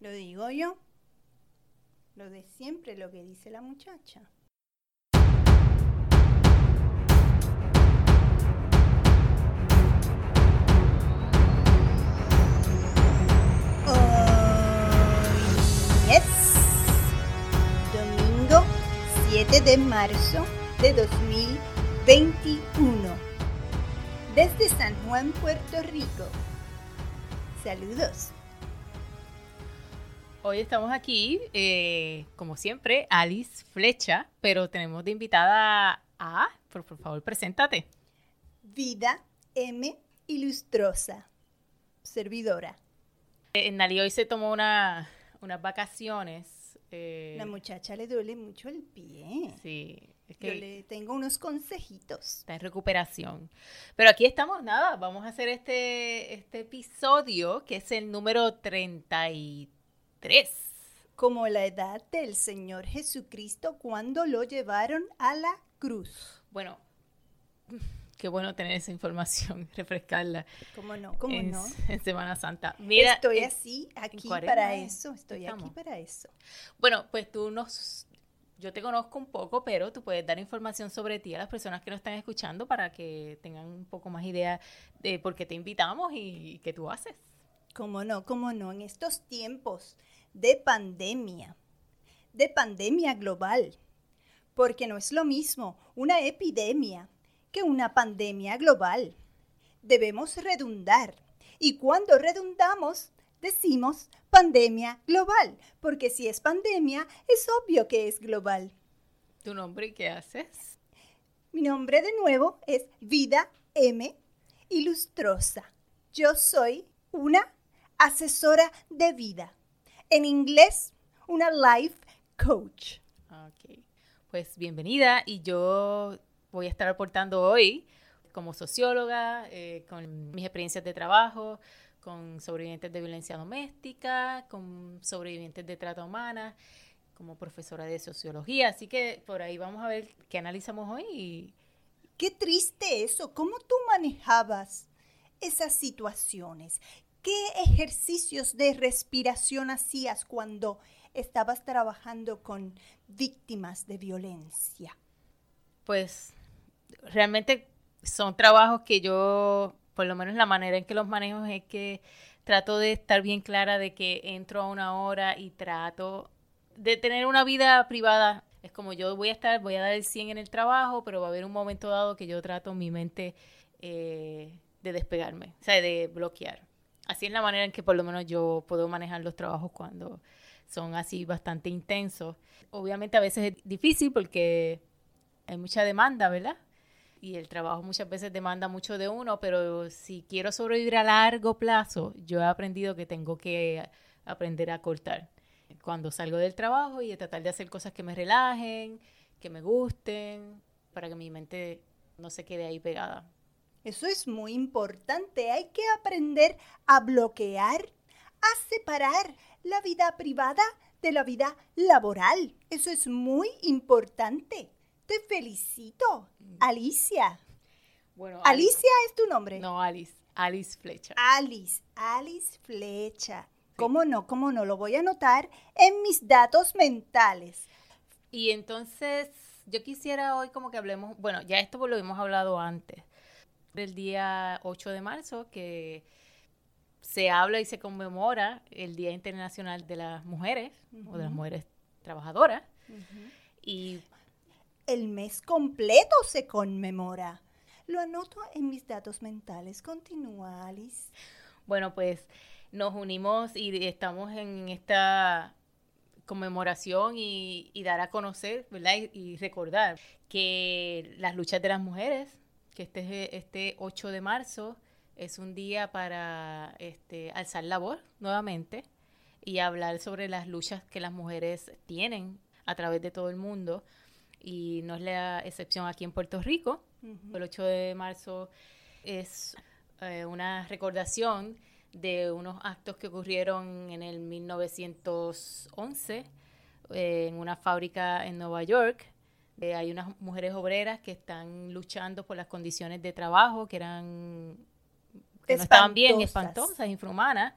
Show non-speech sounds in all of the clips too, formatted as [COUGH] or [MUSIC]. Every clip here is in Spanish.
Lo digo yo. Lo de siempre, lo que dice la muchacha. Hoy es domingo 7 de marzo de 2021. Desde San Juan, Puerto Rico. Saludos. Hoy estamos aquí, eh, como siempre, Alice Flecha, pero tenemos de invitada a, por, por favor, preséntate. Vida M. Ilustrosa. Servidora. Eh, Nali hoy se tomó una, unas vacaciones. eh, La muchacha le duele mucho el pie. sí, es Yo que le tengo unos consejitos. está en recuperación. Pero aquí estamos, nada, vamos a hacer este, este episodio, que es el número 33. Como la edad del Señor Jesucristo cuando lo llevaron a la cruz. Bueno, qué bueno tener esa información, [LAUGHS] refrescarla ¿Cómo no? ¿Cómo en, no? en Semana Santa. Mira, estoy así, aquí para eso. Estoy Estamos. aquí para eso. Bueno, pues tú nos, yo te conozco un poco, pero tú puedes dar información sobre ti a las personas que nos están escuchando para que tengan un poco más idea de por qué te invitamos y, y qué tú haces. ¿Cómo no? ¿Cómo no? En estos tiempos de pandemia, de pandemia global, porque no es lo mismo una epidemia que una pandemia global. Debemos redundar y cuando redundamos decimos pandemia global, porque si es pandemia es obvio que es global. ¿Tu nombre y qué haces? Mi nombre de nuevo es Vida M. Ilustrosa. Yo soy una asesora de vida. En inglés, una life coach. Ok, pues bienvenida y yo voy a estar aportando hoy como socióloga, eh, con mis experiencias de trabajo, con sobrevivientes de violencia doméstica, con sobrevivientes de trata humana, como profesora de sociología. Así que por ahí vamos a ver qué analizamos hoy. y- Qué triste eso. ¿Cómo tú manejabas esas situaciones? ¿Qué ejercicios de respiración hacías cuando estabas trabajando con víctimas de violencia? Pues realmente son trabajos que yo, por lo menos la manera en que los manejo es que trato de estar bien clara de que entro a una hora y trato de tener una vida privada. Es como yo voy a estar, voy a dar el 100 en el trabajo, pero va a haber un momento dado que yo trato mi mente eh, de despegarme, o sea, de bloquear. Así es la manera en que por lo menos yo puedo manejar los trabajos cuando son así bastante intensos. Obviamente a veces es difícil porque hay mucha demanda, ¿verdad? Y el trabajo muchas veces demanda mucho de uno, pero si quiero sobrevivir a largo plazo, yo he aprendido que tengo que aprender a cortar. Cuando salgo del trabajo y tratar de hacer cosas que me relajen, que me gusten, para que mi mente no se quede ahí pegada. Eso es muy importante. Hay que aprender a bloquear, a separar la vida privada de la vida laboral. Eso es muy importante. Te felicito, Alicia. Bueno, Alicia es tu nombre. No, Alice. Alice Flecha. Alice, Alice Flecha. ¿Cómo no? ¿Cómo no? Lo voy a anotar en mis datos mentales. Y entonces yo quisiera hoy como que hablemos, bueno, ya esto lo hemos hablado antes, del día 8 de marzo, que se habla y se conmemora el Día Internacional de las Mujeres o de las. Mujeres Trabajadoras. Y El mes completo se conmemora. Lo anoto en mis datos mentales. Continúa, Alice. bueno, pues nos unimos y estamos en esta conmemoración y, y dar a conocer, ¿verdad? Y, y recordar que las luchas de las mujeres, que este, este 8 de marzo es un día para este, alzar la voz nuevamente y hablar sobre las luchas que las mujeres tienen a través de todo el mundo. Y no es la excepción aquí en Puerto Rico. El 8 de marzo es eh, una recordación de unos actos que ocurrieron en el 1911 eh, en una fábrica en Nueva York. Eh, hay unas mujeres obreras que están luchando por las condiciones de trabajo que eran que no estaban bien, Espantosas. espantosas, infrahumanas,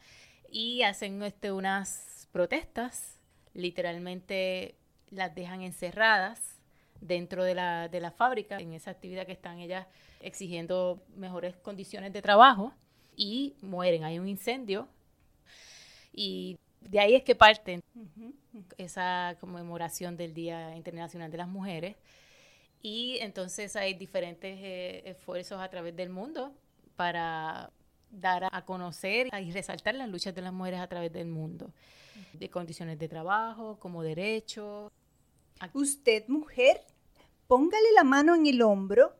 y hacen este, unas protestas, literalmente las dejan encerradas dentro de la, de la fábrica, en esa actividad que están ellas exigiendo mejores condiciones de trabajo y mueren. Hay un incendio y de ahí es que parte esa conmemoración del Día Internacional de las Mujeres. Y entonces hay diferentes eh, esfuerzos a través del mundo para dar a conocer y resaltar las luchas de las mujeres a través del mundo, de condiciones de trabajo, como derechos. Usted, mujer, póngale la mano en el hombro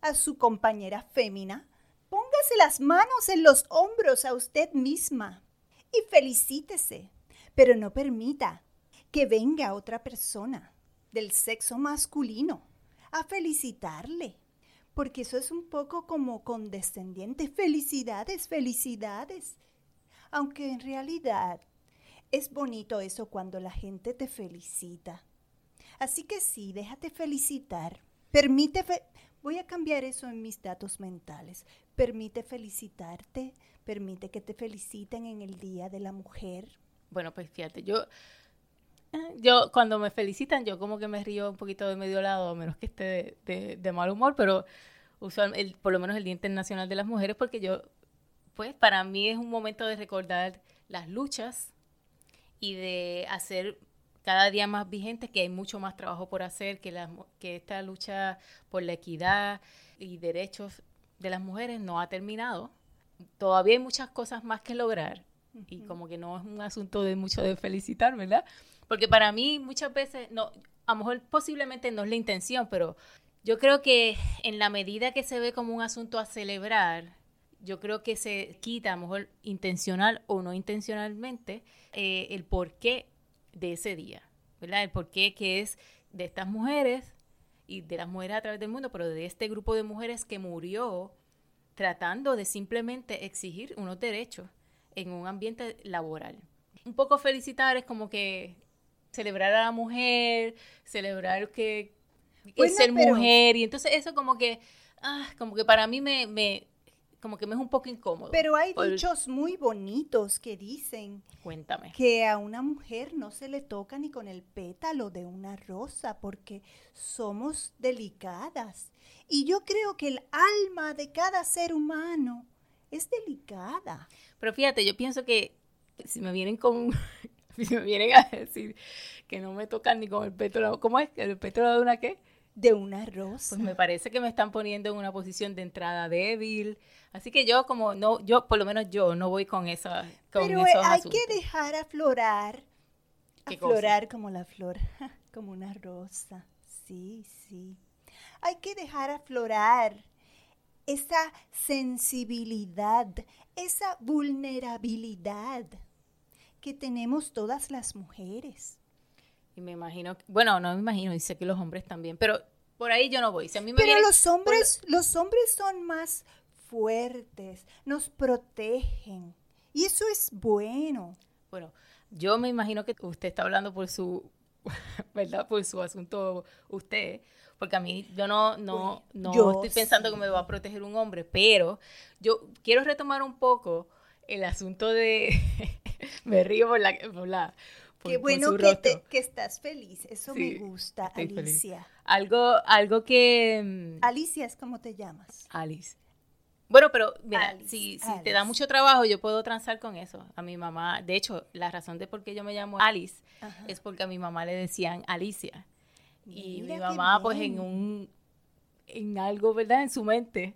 a su compañera fémina, póngase las manos en los hombros a usted misma y felicítese, pero no permita que venga otra persona del sexo masculino a felicitarle, porque eso es un poco como condescendiente. Felicidades, felicidades. Aunque en realidad es bonito eso cuando la gente te felicita. Así que sí, déjate felicitar. Permite, voy a cambiar eso en mis datos mentales. Permite felicitarte, permite que te feliciten en el Día de la Mujer. Bueno, pues fíjate, yo yo cuando me felicitan, yo como que me río un poquito de medio lado, a menos que esté de, mal humor, pero usualmente, por lo menos el Día Internacional de las Mujeres, porque yo, pues para mí es un momento de recordar las luchas y de hacer cada día más vigentes que hay mucho más trabajo por hacer, que, la, que esta lucha por la equidad y derechos de las mujeres no ha terminado. Todavía hay muchas cosas más que lograr y como que no es un asunto de mucho de felicitar, ¿verdad? Porque para mí muchas veces, no, a lo mejor posiblemente no es la intención, pero yo creo que en la medida que se ve como un asunto a celebrar, yo creo que se quita, a lo mejor intencional o no intencionalmente, eh, el porqué de ese día, ¿verdad? El porqué que es de estas mujeres y de las mujeres a través del mundo, pero de este grupo de mujeres que murió tratando de simplemente exigir unos derechos en un ambiente laboral. Un poco felicitar es como que celebrar a la mujer, celebrar que, es ser mujer, y entonces eso como que, ah, como que para mí me, me, como que me es un poco incómodo. Pero hay dichos muy bonitos que dicen Cuéntame. que a una mujer no se le toca ni con el pétalo de una rosa porque somos delicadas. Y yo creo que el alma de cada ser humano es delicada. Pero fíjate, yo pienso que si me vienen con [LAUGHS] si me vienen a decir que no me tocan ni con el pétalo, ¿cómo es? ¿El pétalo de una qué? De una rosa. Pues me parece que me están poniendo en una posición de entrada débil. Así que yo como no, yo por lo menos yo no voy con esa con Pero hay que dejar aflorar, aflorar como la flor, [LAUGHS] como una rosa. Sí, sí. Hay que dejar aflorar esa sensibilidad, esa vulnerabilidad que tenemos todas las mujeres. Y me imagino, bueno, no me imagino, dice que los hombres también, pero por ahí yo no voy. a mí pero los hombres, los hombres son más fuertes, nos protegen. Y eso es bueno. Bueno, yo me imagino que usted está hablando por su, [LAUGHS] ¿verdad? Por su asunto usted, porque a mí yo no, no, no estoy pensando que me va a proteger un hombre, pero yo quiero retomar un poco el asunto de, [LAUGHS] me río por la, por la Qué bueno que, que, estás feliz, eso me gusta, Alicia. Algo, algo que... Mm, Alicia es como te llamas. Alice. Bueno, pero mira, si, si te da mucho trabajo, yo puedo transar con eso. A mi mamá, de hecho, la razón de por qué yo me llamo Alice es porque a mi mamá le decían Alicia. y mi mamá, pues en un, en algo, ¿verdad? En su mente,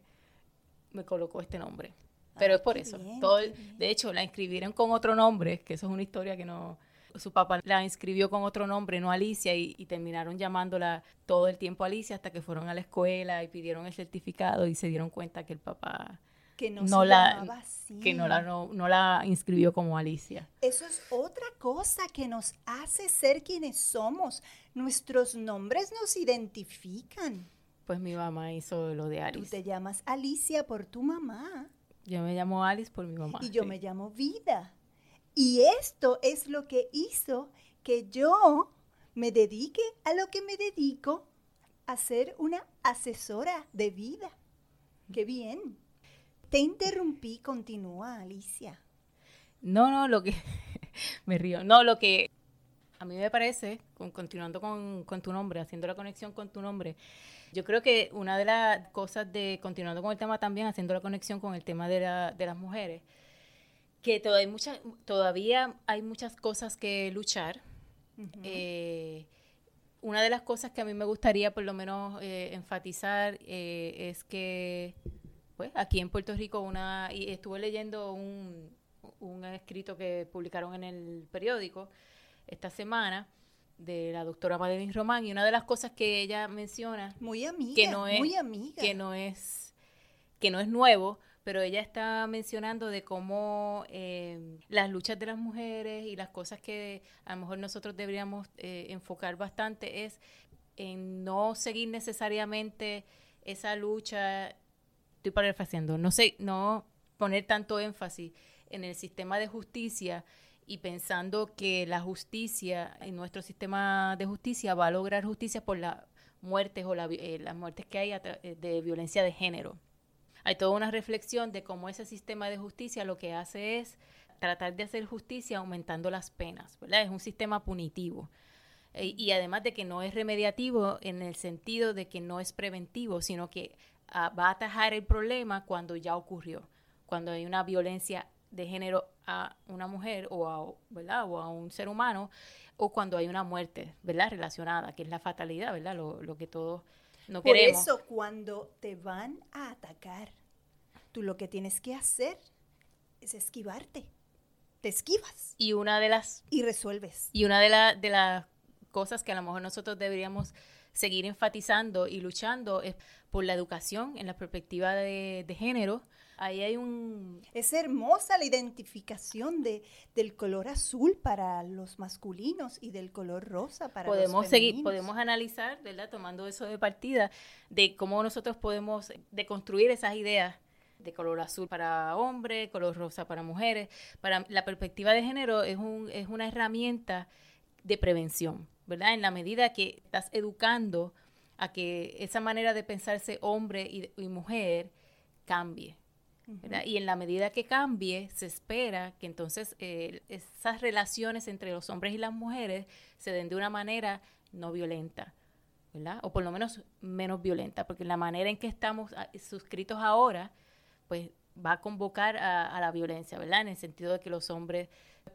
me colocó este nombre. Pero es por eso. Todo, de hecho, la inscribieron con otro nombre, que eso es una historia que no... Su papá la inscribió con otro nombre, no Alicia, y, terminaron llamándola todo el tiempo Alicia hasta que fueron a la escuela y pidieron el certificado y se dieron cuenta que el papá que no, la que no la no, la inscribió como Alicia. Eso es otra cosa que nos hace ser quienes somos. Nuestros nombres nos identifican. Pues mi mamá hizo lo de Alice. Tú te llamas Alicia por tu mamá. Yo me llamo Alice por mi mamá. Y yo me llamo Vida. Y esto es lo que hizo que yo me dedique a lo que me dedico, a ser una asesora de vida. Qué bien. Te interrumpí, continúa, Alicia. No, no, lo que [LAUGHS] me río. No, lo que a mí me parece, continuando con, tu nombre, haciendo la conexión con tu nombre, yo creo que una de las cosas de, continuando con el tema también, haciendo la conexión con el tema de, la, de las mujeres, que todavía hay, muchas, todavía hay muchas cosas que luchar. Eh, una de las cosas que a mí me gustaría por lo menos eh, enfatizar eh, es que pues aquí en Puerto Rico una y estuve leyendo un, un escrito que publicaron en el periódico esta semana de la doctora Madeline Román y una de las cosas que ella menciona muy amiga que no es muy amiga que no es que no es nuevo pero ella está mencionando de cómo eh, las luchas de las mujeres y las cosas que a lo mejor nosotros deberíamos eh, enfocar bastante es en no seguir necesariamente esa lucha estoy parafraseando no sé no poner tanto énfasis en el sistema de justicia y pensando que la justicia, en nuestro sistema de justicia, va a lograr justicia por las muertes o eh, las muertes que hay eh, de violencia de género. Hay toda una reflexión de cómo ese sistema de justicia lo que hace es tratar de hacer justicia aumentando las penas, ¿verdad? Es un sistema punitivo. E, y además de que no es remediativo en el sentido de que no es preventivo, sino que ah, va a atajar el problema cuando ya ocurrió, cuando hay una violencia de género a una mujer o a, ¿verdad? o a un ser humano o cuando hay una muerte, ¿verdad? Relacionada, que es la fatalidad, ¿verdad? Lo, lo que todos no Por queremos. eso, cuando te van a atacar, tú lo que tienes que hacer es esquivarte. Te esquivas. Y una de las... Y resuelves. Y una de, la, de las cosas que a lo mejor nosotros deberíamos seguir enfatizando y luchando es por la educación en la perspectiva de, de género, Ahí hay un... Es hermosa la identificación de, del color azul para los masculinos y del color rosa para podemos los seguir Podemos analizar, ¿verdad? Tomando eso de partida, de cómo nosotros podemos deconstruir esas ideas de color azul para hombres, color rosa para mujeres. Para la perspectiva de género es, un, es una herramienta de prevención, ¿verdad? En la medida que estás educando a que esa manera de pensarse hombre y, y mujer cambie. Y en la medida que cambie, se espera que entonces eh, esas relaciones entre los hombres y las mujeres se den de una manera no violenta, ¿verdad? O por lo menos menos violenta, porque la manera en que estamos ah, suscritos ahora, pues va a convocar a, la violencia, ¿verdad? En el sentido de que los hombres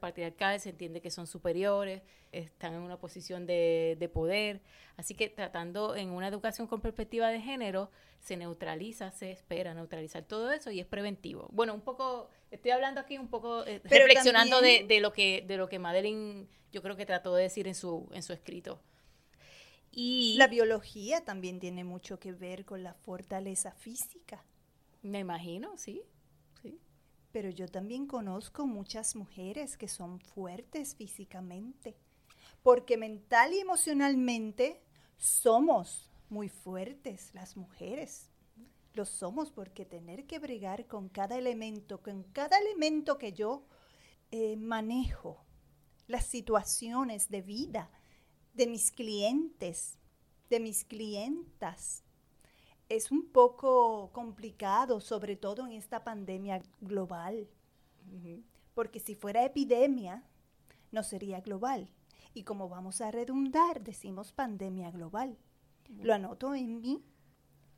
patriarcales se entiende que son superiores, están en una posición de, de poder. Así que tratando en una educación con perspectiva de género, se neutraliza, se espera neutralizar todo eso y es preventivo. Bueno, un poco, estoy hablando aquí un poco, eh, reflexionando de, de, lo que, de lo que Madeline yo creo que trató de decir en su, en su escrito. Y la biología también tiene mucho que ver con la fortaleza física. Me imagino, sí. Pero yo también conozco muchas mujeres que son fuertes físicamente, porque mental y emocionalmente somos muy fuertes las mujeres. Lo somos porque tener que bregar con cada elemento, con cada elemento que yo eh, manejo, las situaciones de vida de mis clientes, de mis clientas, es un poco complicado, sobre todo en esta pandemia global. Porque si fuera epidemia, no sería global. Y como vamos a redundar, decimos pandemia global. Lo anoto en mí,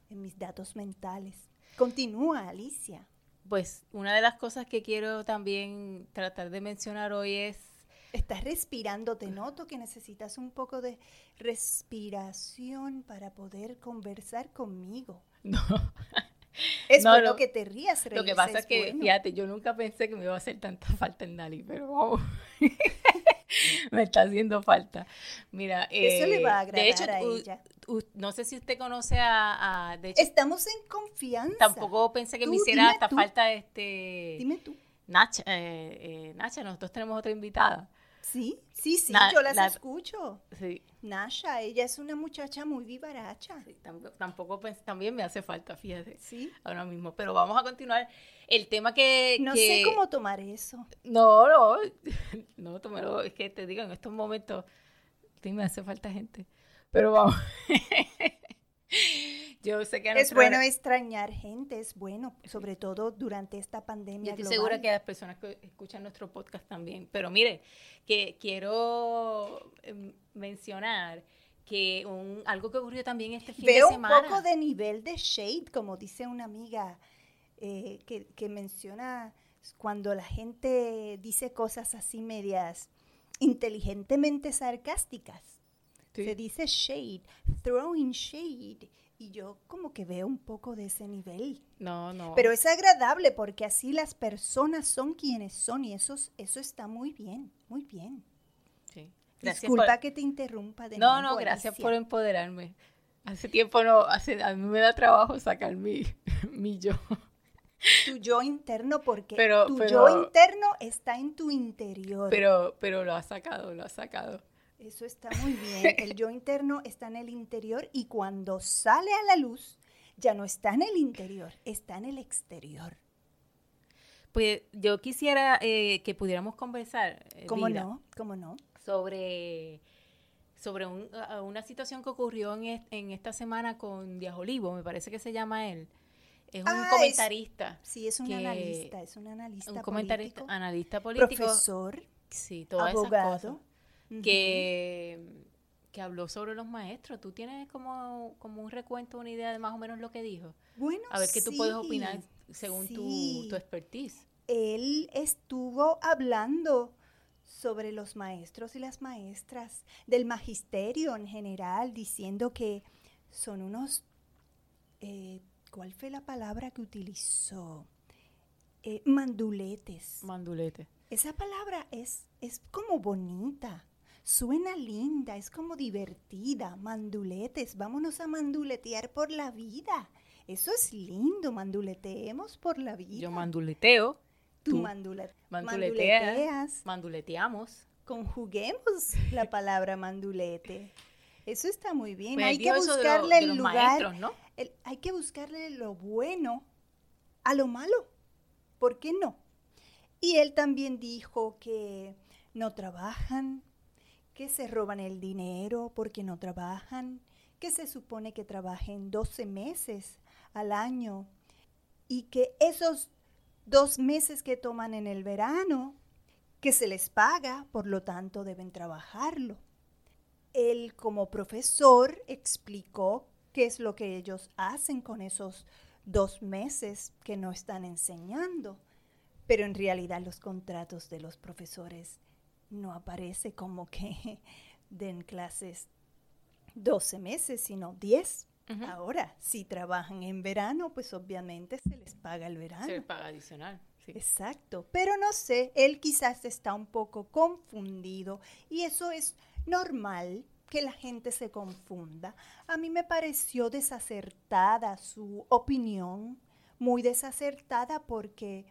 en mis datos mentales. Continúa, Alicia. Pues una de las cosas que quiero también tratar de mencionar hoy es... Estás respirando, te noto que necesitas un poco de respiración para poder conversar conmigo. No. [LAUGHS] Es bueno que te rías. Lo que pasa es, que, fíjate, yo nunca pensé que me iba a hacer tanta falta en Dali, pero wow. [LAUGHS] me está haciendo falta. Mira, eso le va a eh, agradar a ella. no sé si usted conoce a, de hecho, estamos en confianza. Tampoco pensé que me hiciera hasta falta este. Dime tú. Nacha, eh, eh, Nacha, nosotros tenemos otra invitada. Sí, sí, sí, yo las escucho. Sí. Nasha, ella es una muchacha muy vivaracha. tampoco, también me hace falta, fíjate. Sí. Ahora mismo, pero vamos a continuar. El tema que... No sé cómo tomar eso. No, no, [LAUGHS] no, tómalo. Es que te digo, en estos momentos sí me hace falta gente. Pero vamos. [LAUGHS] Yo sé que es bueno extrañar gente, es bueno, sobre todo durante esta pandemia. Yo estoy segura que las personas que escuchan nuestro podcast también. Pero mire, que quiero em, mencionar que un, algo que ocurrió también este fin de semana. un poco de nivel de shade, como dice una amiga eh, que, que menciona cuando la gente dice cosas así medias inteligentemente sarcásticas. Se dice shade, throwing shade. Y yo como que veo un poco de ese nivel. No, no. Pero es agradable porque así las personas son quienes son y eso, eso está muy bien, muy bien. Sí. Disculpa que te interrumpa de No, no, gracias por empoderarme. Hace tiempo no, hace, a mí me da trabajo sacar mi, [LAUGHS] mi yo. Tu yo interno porque tu yo interno está en tu interior. Pero, pero lo ha sacado, lo ha sacado. Eso está muy bien. El yo interno está en el interior y cuando sale a la luz, ya no está en el interior, está en el exterior. Pues yo quisiera eh, que pudiéramos conversar. Eh, ¿Cómo no? ¿Cómo no? Sobre, sobre una situación que ocurrió en, esta semana con Díaz Olivo, me parece que se llama él. Es un ah, comentarista. sí, es un analista, es un analista Un comentarista, analista político. Profesor. Sí, todas abogado. Esas cosas que, que habló sobre los maestros. ¿Tú tienes como, como un recuento, una idea de más o menos lo que dijo? Bueno, A ver qué tú puedes opinar según tu, tu expertise. Él estuvo hablando sobre los maestros y las maestras, del magisterio en general, diciendo que son unos, eh, ¿cuál fue la palabra que utilizó? Eh, manduletes. Mandulete. Esa palabra es, es como bonita. Suena linda, es como divertida. Manduletes, vámonos a manduletear por la vida. Eso es lindo, manduleteemos por la vida. Yo manduleteo. Tú, manduleteas. manduleteas. Manduleteamos. Conjuguemos la [LAUGHS] palabra mandulete. Eso está muy bien. hay que buscarle el lugar. ¿no? hay que buscarle lo bueno a lo malo. ¿Por qué no? Y él también dijo que no trabajan, que se roban el dinero porque no trabajan, que se supone que trabajen 12 meses al año y que esos dos meses que toman en el verano, que se les paga, por lo tanto deben trabajarlo. Él como profesor explicó qué es lo que ellos hacen con esos dos meses que no están enseñando, pero en realidad los contratos de los profesores no aparece como que [LAUGHS] den clases 12 meses, sino 10. Ahora, si trabajan en verano, pues obviamente se les paga el verano. Se les paga adicional. Exacto, pero no sé, él quizás está un poco confundido y eso es normal que la gente se confunda. A mí me pareció desacertada su opinión, muy desacertada porque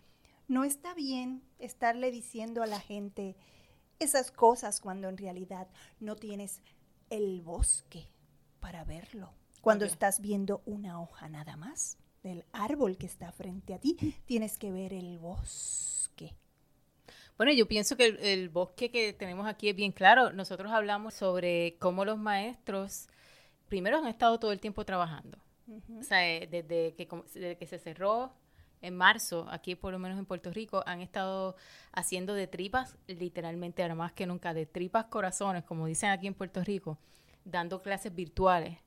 no está bien estarle diciendo a la gente esas cosas cuando en realidad no tienes el bosque para verlo. Cuando estás viendo una hoja nada más del árbol que está frente a ti, tienes que ver el bosque. Bueno, yo pienso que el, bosque que tenemos aquí es bien claro. Nosotros hablamos sobre cómo los maestros, primero han estado todo el tiempo trabajando. O sea, eh, desde que, desde que se cerró en marzo, aquí por lo menos en Puerto Rico, han estado haciendo de tripas, literalmente, ahora más que nunca, de tripas corazones, como dicen aquí en Puerto Rico, dando clases virtuales.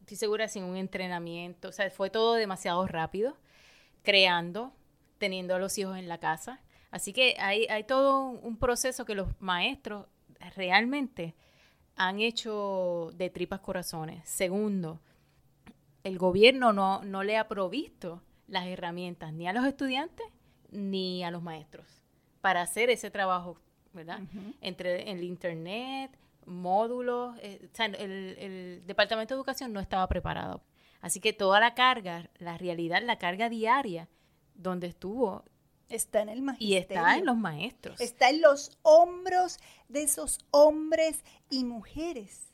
Estoy segura sin un entrenamiento, o sea, fue todo demasiado rápido, creando, teniendo a los hijos en la casa. Así que hay, todo un proceso que los maestros realmente han hecho de tripas corazones. Segundo, el gobierno no, no le ha provisto las herramientas ni a los estudiantes ni a los maestros para hacer ese trabajo, ¿verdad? Entre el internet, módulos, eh, el, Departamento de Educación no estaba preparado. Así que toda la carga, la realidad, la carga diaria, donde estuvo... Está en el Y está en los maestros. Está en los hombros de esos hombres y mujeres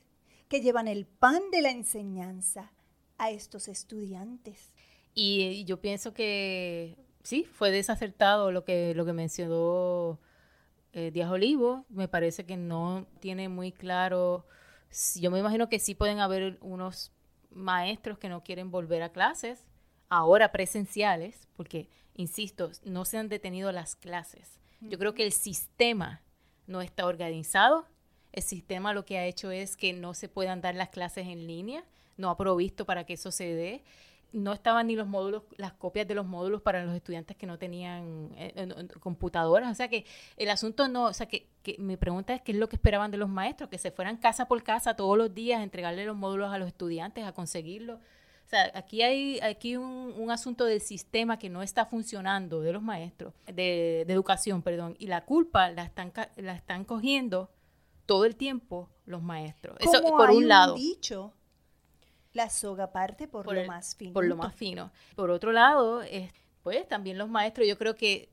que llevan el pan de la enseñanza a estos estudiantes. Y yo pienso que sí, fue desacertado lo que, lo que mencionó eh, Díaz Olivo. Me parece que no tiene muy claro. Yo me imagino que sí pueden haber unos maestros que no quieren volver a clases, ahora presenciales, porque, insisto, no se han detenido las clases. Yo creo que el sistema no está organizado. El sistema lo que ha hecho es que no se puedan dar las clases en línea, no ha provisto para que eso se dé no estaban ni los módulos, las copias de los módulos para los estudiantes que no tenían eh, computadoras. O sea que el asunto no, o sea que, mi pregunta es qué es lo que esperaban de los maestros, que se fueran casa por casa todos los días a entregarle los módulos a los estudiantes, a conseguirlo. O sea, aquí hay aquí un, un asunto del sistema que no está funcionando de los maestros, de, educación, perdón, y la culpa la están, la están cogiendo todo el tiempo los maestros. Eso por un lado. dicho la soga parte por, lo más fino. Por lo más fino. Por otro lado, pues también los maestros, yo creo que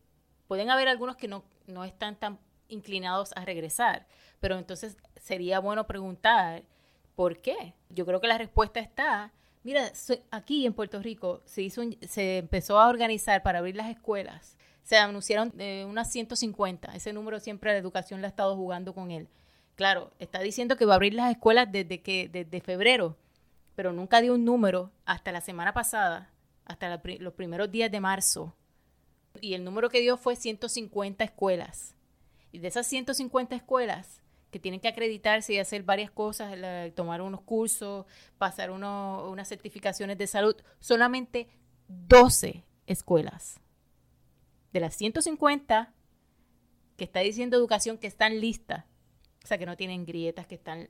pueden haber algunos que no, no están tan inclinados a regresar, pero entonces sería bueno preguntar por qué. Yo creo que la respuesta está, mira, aquí en Puerto Rico se, hizo se empezó a organizar para abrir las escuelas. Se anunciaron eh, unas 150, ese número siempre la educación la ha estado jugando con él. Claro, está diciendo que va a abrir las escuelas desde que desde febrero pero nunca dio un número hasta la semana pasada, hasta los primeros días de marzo. Y el número que dio fue 150 escuelas. Y de esas 150 escuelas que tienen que acreditarse y hacer varias cosas, tomar unos cursos, pasar unas certificaciones de salud, solamente 12 escuelas. De las 150 que está diciendo educación que están listas, o sea, que no tienen grietas, que están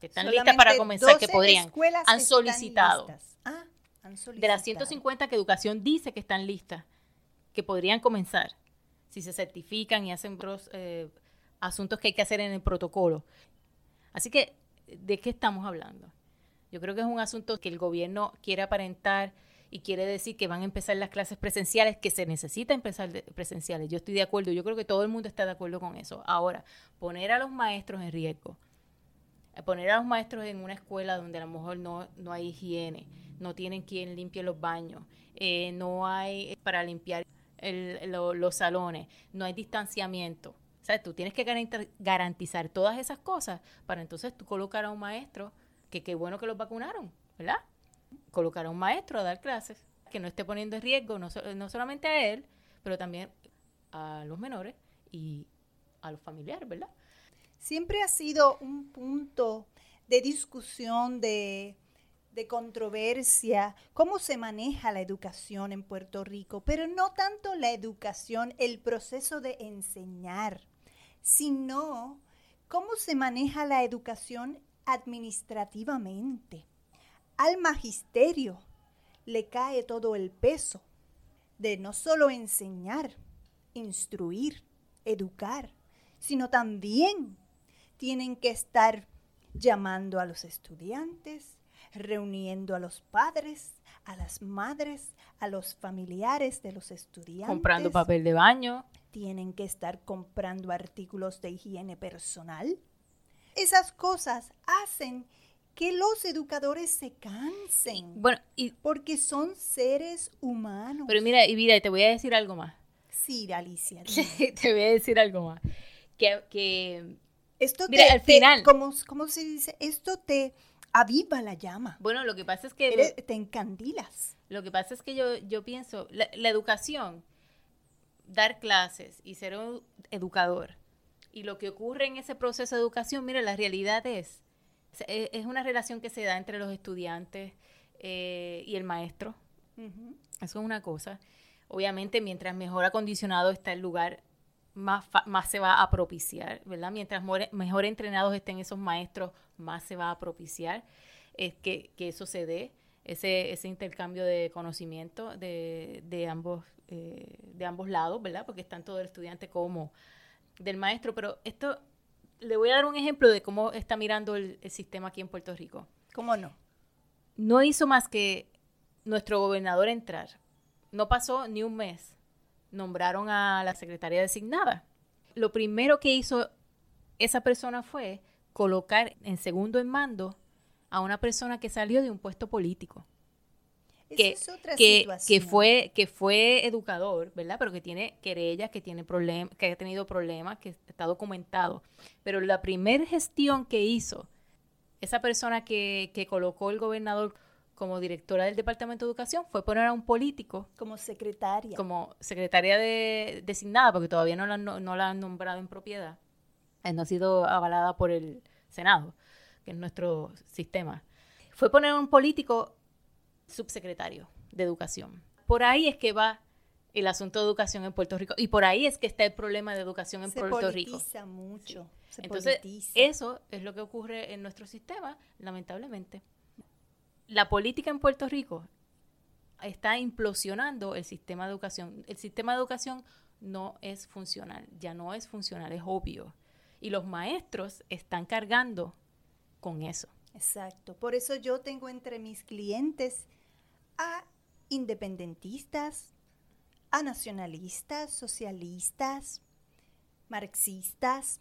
que están listas para comenzar, que podrían. Han solicitado. Ah, han solicitado. De las 150 que Educación dice que están listas, que podrían comenzar, si se certifican y hacen otros eh, asuntos que hay que hacer en el protocolo. Así que, ¿de qué estamos hablando? Yo creo que es un asunto que el gobierno quiere aparentar y quiere decir que van a empezar las clases presenciales, que se necesita empezar presenciales. Yo estoy de acuerdo, yo creo que todo el mundo está de acuerdo con eso. Ahora, poner a los maestros en riesgo, poner a los maestros en una escuela donde a lo mejor no, no hay higiene, no tienen quien limpie los baños, eh, no hay para limpiar los salones, no hay distanciamiento. O sea, tú tienes que garantizar todas esas cosas para entonces tú colocar a un maestro, que qué bueno que los vacunaron, ¿verdad? Colocar a un maestro a dar clases, que no esté poniendo en riesgo no, no solamente a él, pero también a los menores y a los familiares, ¿verdad? Siempre ha sido un punto de discusión, de, controversia, cómo se maneja la educación en Puerto Rico, pero no tanto la educación, el proceso de enseñar, sino cómo se maneja la educación administrativamente. Al magisterio le cae todo el peso de no solo enseñar, instruir, educar, sino también tienen que estar llamando a los estudiantes, reuniendo a los padres, a las madres, a los familiares de los estudiantes. Comprando papel de baño. Tienen que estar comprando artículos de higiene personal. Esas cosas hacen que los educadores se cansen. Bueno, y, porque son seres humanos. Pero mira, y vida, te voy a decir algo más. Sí, Alicia. [LAUGHS] te voy a decir algo más. Que, que esto te, al final. ¿cómo, se dice? Esto te aviva la llama. Bueno, lo que pasa es que... te encandilas. Lo que pasa es que yo, yo pienso, la, educación, dar clases y ser un educador, y lo que ocurre en ese proceso de educación, mira, la realidad es, e, es una relación que se da entre los estudiantes eh, y el maestro. Eso es una cosa. Obviamente, mientras mejor acondicionado está el lugar, más, más se va a propiciar, ¿verdad? Mientras mejor entrenados estén esos maestros, más se va a propiciar es que, eso se dé, ese, ese intercambio de conocimiento de, de ambos, eh, de ambos lados, ¿verdad? Porque es tanto del estudiante como del maestro. Pero esto, le voy a dar un ejemplo de cómo está mirando el, el sistema aquí en Puerto Rico. ¿Cómo no? No hizo más que nuestro gobernador entrar. No pasó ni un mes nombraron a la secretaria designada. Lo primero que hizo esa persona fue colocar en segundo en mando a una persona que salió de un puesto político. Que, que, fue que fue educador, ¿verdad? Pero que tiene querellas, que tiene problemas, que ha tenido problemas, que está documentado. Pero la primera gestión que hizo esa persona que, que colocó el gobernador como directora del Departamento de Educación fue poner a un político como secretaria. Como secretaria de, designada, porque todavía no la, no, la han nombrado en propiedad. Eh, no ha sido avalada por el Senado, que es nuestro sistema. Fue poner a un político subsecretario de Educación. Por ahí es que va el asunto de educación en Puerto Rico. Y por ahí es que está el problema de educación en Puerto Rico. Se mucho. Entonces, eso es lo que ocurre en nuestro sistema, lamentablemente la política en Puerto Rico está implosionando el sistema de educación. El sistema de educación no es funcional, ya no es funcional, es obvio. Y los maestros están cargando con eso. Exacto. Por eso yo tengo entre mis clientes a independentistas, a nacionalistas, socialistas, marxistas,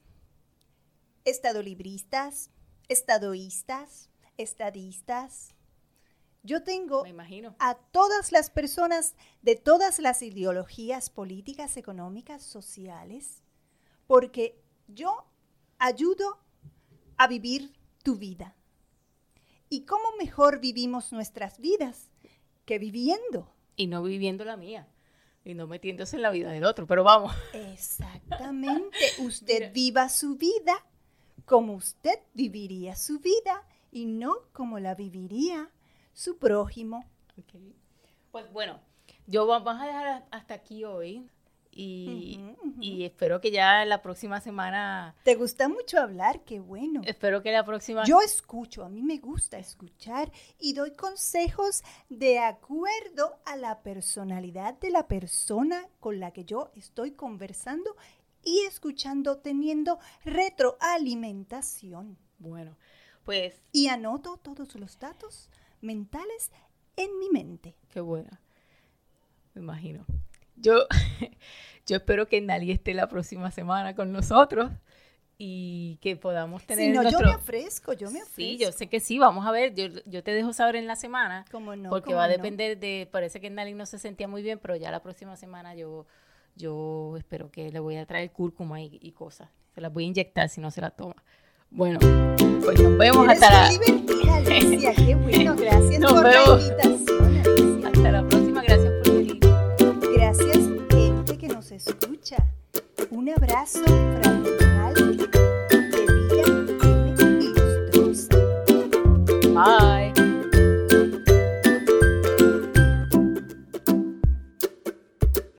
estadolibristas, estadoístas, estadistas, yo tengo a todas las personas de todas las ideologías políticas, económicas, sociales, porque yo ayudo a vivir tu vida. ¿Y cómo mejor vivimos nuestras vidas que viviendo? Y no viviendo la mía. Y no metiéndose en la vida del otro, pero vamos. Exactamente. [LAUGHS] Usted viva su vida como usted viviría su vida y no como la viviría su prójimo. Pues bueno, yo vamos a dejar hasta aquí hoy. Y, espero que ya la próxima semana... ¿Te gusta mucho hablar? Qué bueno. Espero que la próxima... Yo escucho, a mí me gusta escuchar y doy consejos de acuerdo a la personalidad de la persona con la que yo estoy conversando y escuchando, teniendo retroalimentación. Bueno, pues... Y anoto todos los datos mentales en mi mente. Qué buena. Me imagino. Yo, [LAUGHS] yo espero que nadie esté la próxima semana con nosotros y que podamos tener. Si no, yo me ofrezco, yo me ofrezco. Sí, yo sé que sí, vamos a ver, yo, yo te dejo saber en la semana. ¿Cómo no? Porque va a depender de, parece que Nali no se sentía muy bien, pero ya la próxima semana yo, yo espero que le voy a traer cúrcuma y, y cosas. Se las voy a inyectar si no se la toma. Bueno, pues nos vemos hasta la... Alicia. Qué bueno, [LAUGHS] gracias por la invitación, Alicia. Hasta la próxima, gracias por venir. Gracias, gente que nos escucha. Un abrazo fraternal de vida ilustrosa. Bye.